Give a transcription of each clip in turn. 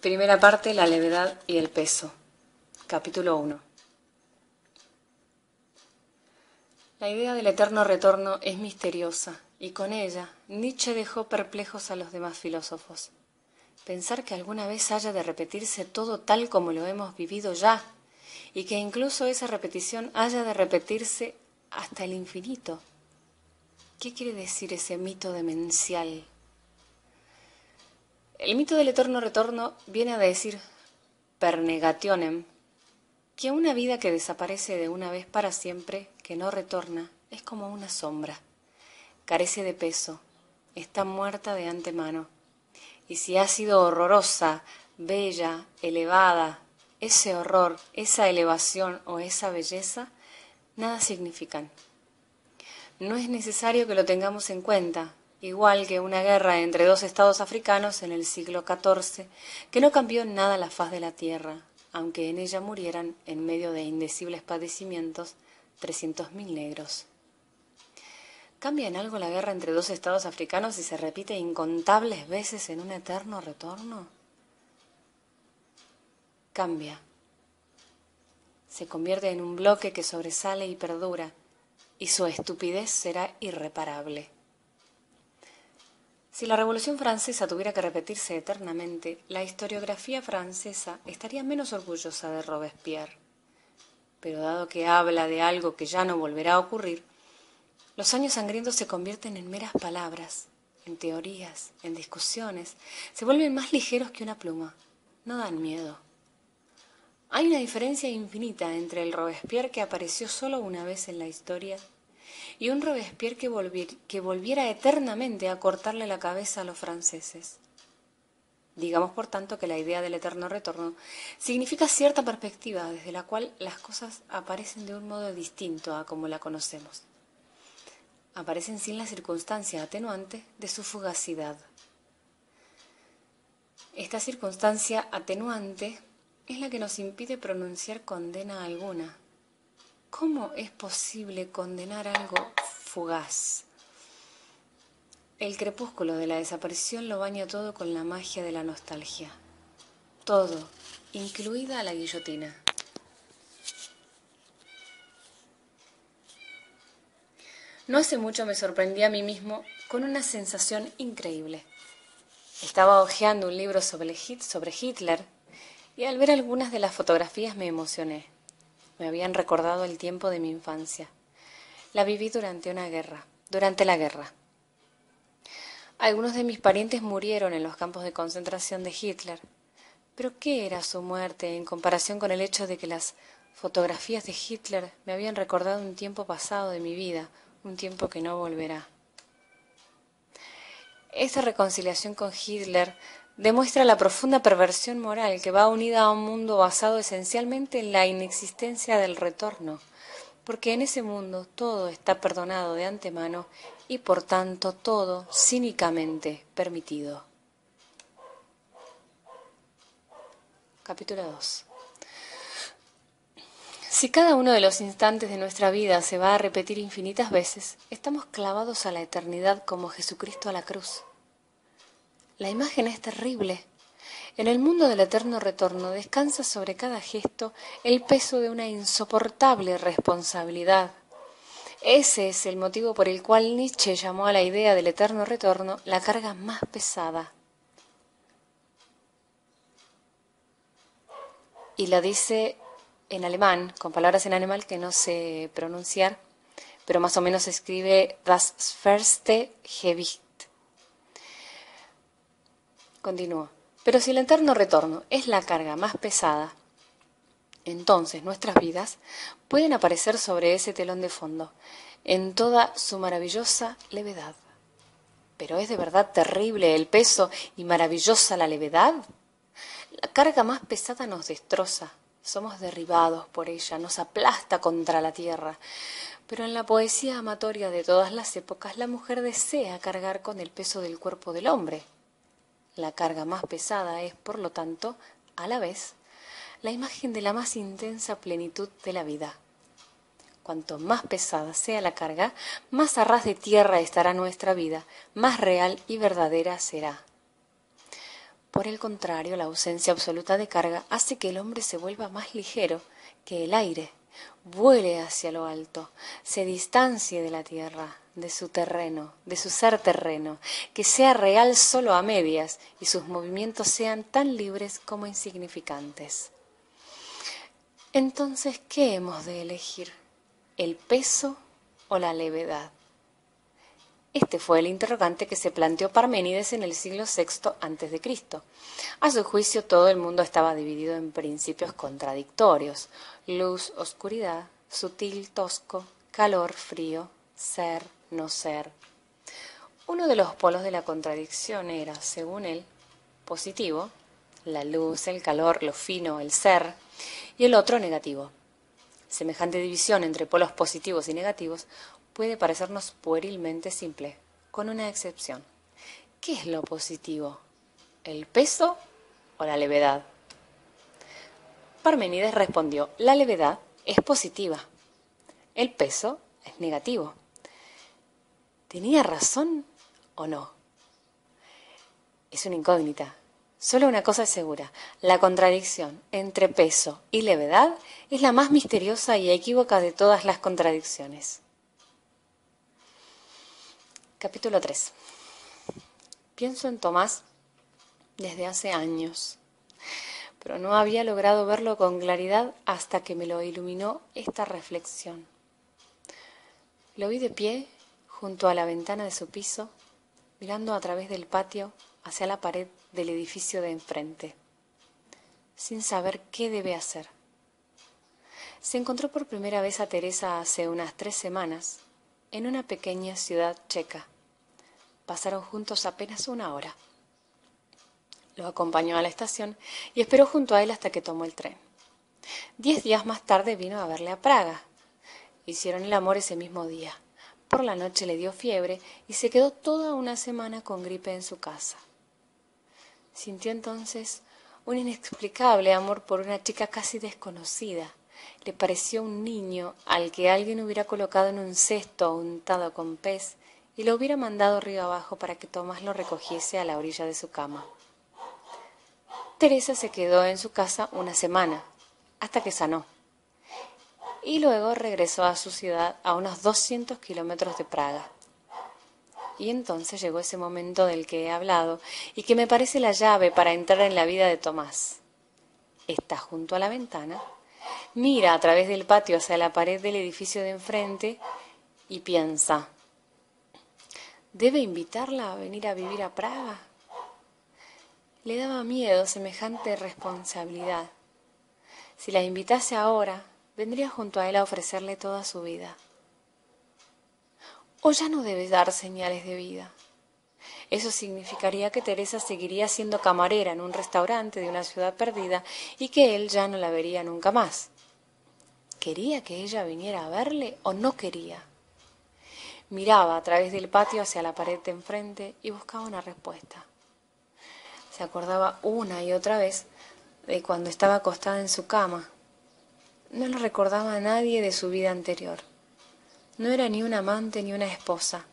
Primera parte, la levedad y el peso. Capítulo 1. La idea del eterno retorno es misteriosa y con ella Nietzsche dejó perplejos a los demás filósofos. Pensar que alguna vez haya de repetirse todo tal como lo hemos vivido ya y que incluso esa repetición haya de repetirse hasta el infinito. ¿Qué quiere decir ese mito demencial el mito del eterno retorno viene a decir, per negationem, que una vida que desaparece de una vez para siempre, que no retorna, es como una sombra. Carece de peso, está muerta de antemano. Y si ha sido horrorosa, bella, elevada, ese horror, esa elevación o esa belleza, nada significan. No es necesario que lo tengamos en cuenta, igual que una guerra entre dos estados africanos en el siglo XIV, que no cambió nada la faz de la tierra, aunque en ella murieran, en medio de indecibles padecimientos, trescientos mil negros. ¿Cambia en algo la guerra entre dos estados africanos y se repite incontables veces en un eterno retorno? Cambia. Se convierte en un bloque que sobresale y perdura, y su estupidez será irreparable. Si la Revolución Francesa tuviera que repetirse eternamente, la historiografía francesa estaría menos orgullosa de Robespierre. Pero dado que habla de algo que ya no volverá a ocurrir, los años sangrientos se convierten en meras palabras, en teorías, en discusiones, se vuelven más ligeros que una pluma, no dan miedo. Hay una diferencia infinita entre el Robespierre que apareció solo una vez en la historia y un Robespierre que, volviera eternamente a cortarle la cabeza a los franceses. Digamos, por tanto, que la idea del eterno retorno significa cierta perspectiva desde la cual las cosas aparecen de un modo distinto a como la conocemos. Aparecen sin la circunstancia atenuante de su fugacidad. Esta circunstancia atenuante es la que nos impide pronunciar condena alguna, ¿Cómo es posible condenar algo fugaz? El crepúsculo de la desaparición lo baña todo con la magia de la nostalgia. Todo, incluida la guillotina. No hace mucho me sorprendí a mí mismo con una sensación increíble. Estaba hojeando un libro sobre Hitler y al ver algunas de las fotografías me emocioné me habían recordado el tiempo de mi infancia. La viví durante una guerra, durante la guerra. Algunos de mis parientes murieron en los campos de concentración de Hitler, pero ¿qué era su muerte en comparación con el hecho de que las fotografías de Hitler me habían recordado un tiempo pasado de mi vida, un tiempo que no volverá? Esa reconciliación con Hitler demuestra la profunda perversión moral que va unida a un mundo basado esencialmente en la inexistencia del retorno, porque en ese mundo todo está perdonado de antemano y por tanto todo cínicamente permitido. Capítulo 2 Si cada uno de los instantes de nuestra vida se va a repetir infinitas veces, estamos clavados a la eternidad como Jesucristo a la cruz. La imagen es terrible. En el mundo del eterno retorno descansa sobre cada gesto el peso de una insoportable responsabilidad. Ese es el motivo por el cual Nietzsche llamó a la idea del eterno retorno la carga más pesada. Y lo dice en alemán, con palabras en alemán que no sé pronunciar, pero más o menos escribe das schwerste Gewicht Continúa. Pero si el eterno retorno es la carga más pesada, entonces nuestras vidas pueden aparecer sobre ese telón de fondo, en toda su maravillosa levedad. Pero es de verdad terrible el peso y maravillosa la levedad. La carga más pesada nos destroza, somos derribados por ella, nos aplasta contra la tierra. Pero en la poesía amatoria de todas las épocas la mujer desea cargar con el peso del cuerpo del hombre, la carga más pesada es, por lo tanto, a la vez, la imagen de la más intensa plenitud de la vida. Cuanto más pesada sea la carga, más a ras de tierra estará nuestra vida, más real y verdadera será. Por el contrario, la ausencia absoluta de carga hace que el hombre se vuelva más ligero que el aire, vuele hacia lo alto, se distancie de la tierra, de su terreno, de su ser terreno, que sea real solo a medias y sus movimientos sean tan libres como insignificantes. Entonces, ¿qué hemos de elegir? ¿El peso o la levedad? Este fue el interrogante que se planteó Parménides en el siglo VI a.C. A su juicio, todo el mundo estaba dividido en principios contradictorios: luz, oscuridad, sutil, tosco, calor, frío, ser, no ser. Uno de los polos de la contradicción era, según él, positivo, la luz, el calor, lo fino, el ser, y el otro negativo. Semejante división entre polos positivos y negativos puede parecernos puerilmente simple, con una excepción. ¿Qué es lo positivo? ¿El peso o la levedad? Parmenides respondió, la levedad es positiva, el peso es negativo. ¿Tenía razón o no? Es una incógnita. Solo una cosa es segura, la contradicción entre peso y levedad es la más misteriosa y equívoca de todas las contradicciones. Capítulo 3. Pienso en Tomás desde hace años, pero no había logrado verlo con claridad hasta que me lo iluminó esta reflexión. Lo vi de pie junto a la ventana de su piso, mirando a través del patio hacia la pared del edificio de enfrente, sin saber qué debe hacer. Se encontró por primera vez a Teresa hace unas tres semanas en una pequeña ciudad checa. Pasaron juntos apenas una hora. Lo acompañó a la estación y esperó junto a él hasta que tomó el tren. Diez días más tarde vino a verle a Praga. Hicieron el amor ese mismo día. Por la noche le dio fiebre y se quedó toda una semana con gripe en su casa. Sintió entonces un inexplicable amor por una chica casi desconocida, le pareció un niño al que alguien hubiera colocado en un cesto untado con pez y lo hubiera mandado río abajo para que Tomás lo recogiese a la orilla de su cama. Teresa se quedó en su casa una semana, hasta que sanó, y luego regresó a su ciudad a unos doscientos kilómetros de Praga. Y entonces llegó ese momento del que he hablado y que me parece la llave para entrar en la vida de Tomás. Está junto a la ventana mira a través del patio hacia la pared del edificio de enfrente y piensa, ¿debe invitarla a venir a vivir a Praga? Le daba miedo semejante responsabilidad. Si la invitase ahora, vendría junto a él a ofrecerle toda su vida. O ya no debe dar señales de vida. Eso significaría que Teresa seguiría siendo camarera en un restaurante de una ciudad perdida y que él ya no la vería nunca más. ¿Quería que ella viniera a verle o no quería? Miraba a través del patio hacia la pared de enfrente y buscaba una respuesta. Se acordaba una y otra vez de cuando estaba acostada en su cama. No le recordaba a nadie de su vida anterior. No era ni un amante ni una esposa.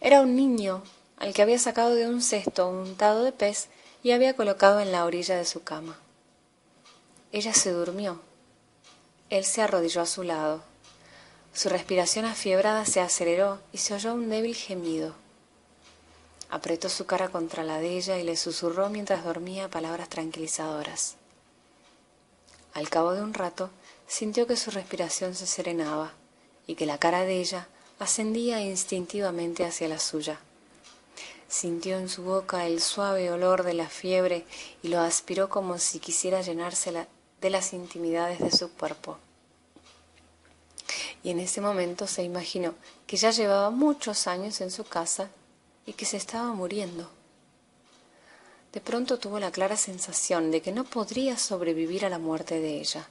Era un niño al que había sacado de un cesto untado de pez y había colocado en la orilla de su cama. Ella se durmió. Él se arrodilló a su lado. Su respiración afiebrada se aceleró y se oyó un débil gemido. Apretó su cara contra la de ella y le susurró mientras dormía palabras tranquilizadoras. Al cabo de un rato sintió que su respiración se serenaba y que la cara de ella ascendía instintivamente hacia la suya. Sintió en su boca el suave olor de la fiebre y lo aspiró como si quisiera llenarse de las intimidades de su cuerpo. Y en ese momento se imaginó que ya llevaba muchos años en su casa y que se estaba muriendo. De pronto tuvo la clara sensación de que no podría sobrevivir a la muerte de ella.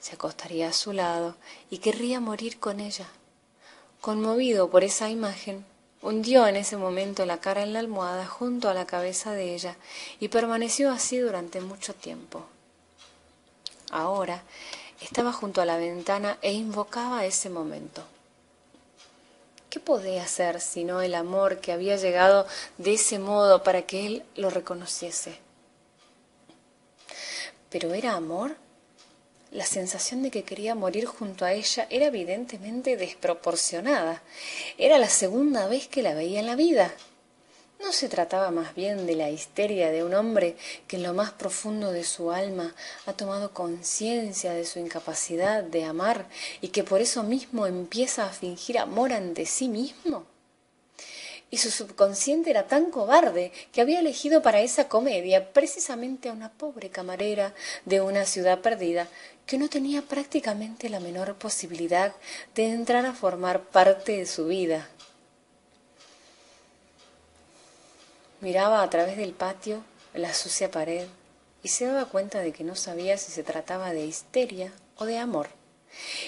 Se acostaría a su lado y querría morir con ella. Conmovido por esa imagen, Hundió en ese momento la cara en la almohada junto a la cabeza de ella y permaneció así durante mucho tiempo. Ahora estaba junto a la ventana e invocaba ese momento. ¿Qué podía hacer sino el amor que había llegado de ese modo para que él lo reconociese? Pero ¿era amor? La sensación de que quería morir junto a ella era evidentemente desproporcionada. Era la segunda vez que la veía en la vida. ¿No se trataba más bien de la histeria de un hombre que en lo más profundo de su alma ha tomado conciencia de su incapacidad de amar y que por eso mismo empieza a fingir amor ante sí mismo? Y su subconsciente era tan cobarde que había elegido para esa comedia precisamente a una pobre camarera de una ciudad perdida que no tenía prácticamente la menor posibilidad de entrar a formar parte de su vida. Miraba a través del patio la sucia pared y se daba cuenta de que no sabía si se trataba de histeria o de amor.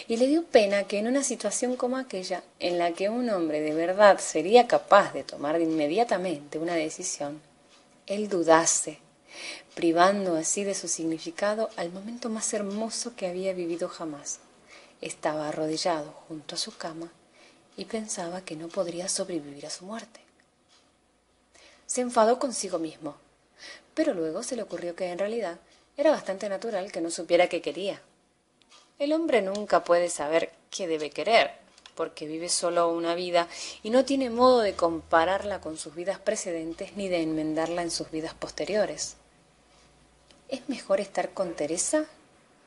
Y le dio pena que en una situación como aquella, en la que un hombre de verdad sería capaz de tomar inmediatamente una decisión, él dudase, privando así de su significado al momento más hermoso que había vivido jamás. Estaba arrodillado junto a su cama y pensaba que no podría sobrevivir a su muerte. Se enfadó consigo mismo, pero luego se le ocurrió que en realidad era bastante natural que no supiera qué quería. El hombre nunca puede saber qué debe querer, porque vive solo una vida y no tiene modo de compararla con sus vidas precedentes ni de enmendarla en sus vidas posteriores. ¿Es mejor estar con Teresa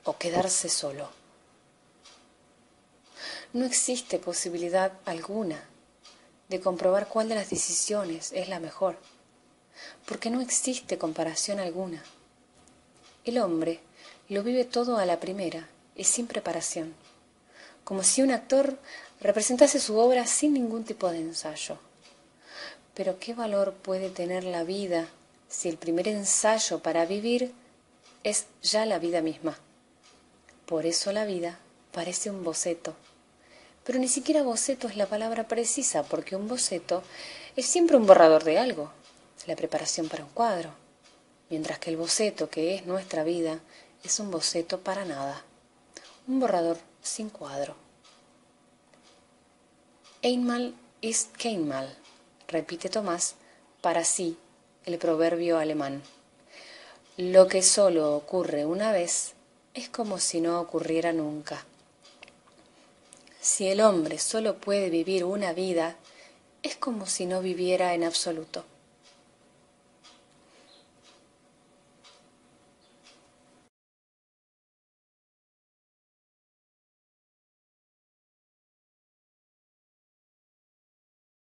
o quedarse solo? No existe posibilidad alguna de comprobar cuál de las decisiones es la mejor porque no existe comparación alguna. El hombre lo vive todo a la primera y sin preparación, como si un actor representase su obra sin ningún tipo de ensayo. Pero ¿qué valor puede tener la vida si el primer ensayo para vivir es ya la vida misma? Por eso la vida parece un boceto. Pero ni siquiera boceto es la palabra precisa, porque un boceto es siempre un borrador de algo la preparación para un cuadro, mientras que el boceto que es nuestra vida es un boceto para nada, un borrador sin cuadro. Einmal ist keinmal, repite Tomás para sí el proverbio alemán. Lo que solo ocurre una vez es como si no ocurriera nunca. Si el hombre solo puede vivir una vida, es como si no viviera en absoluto.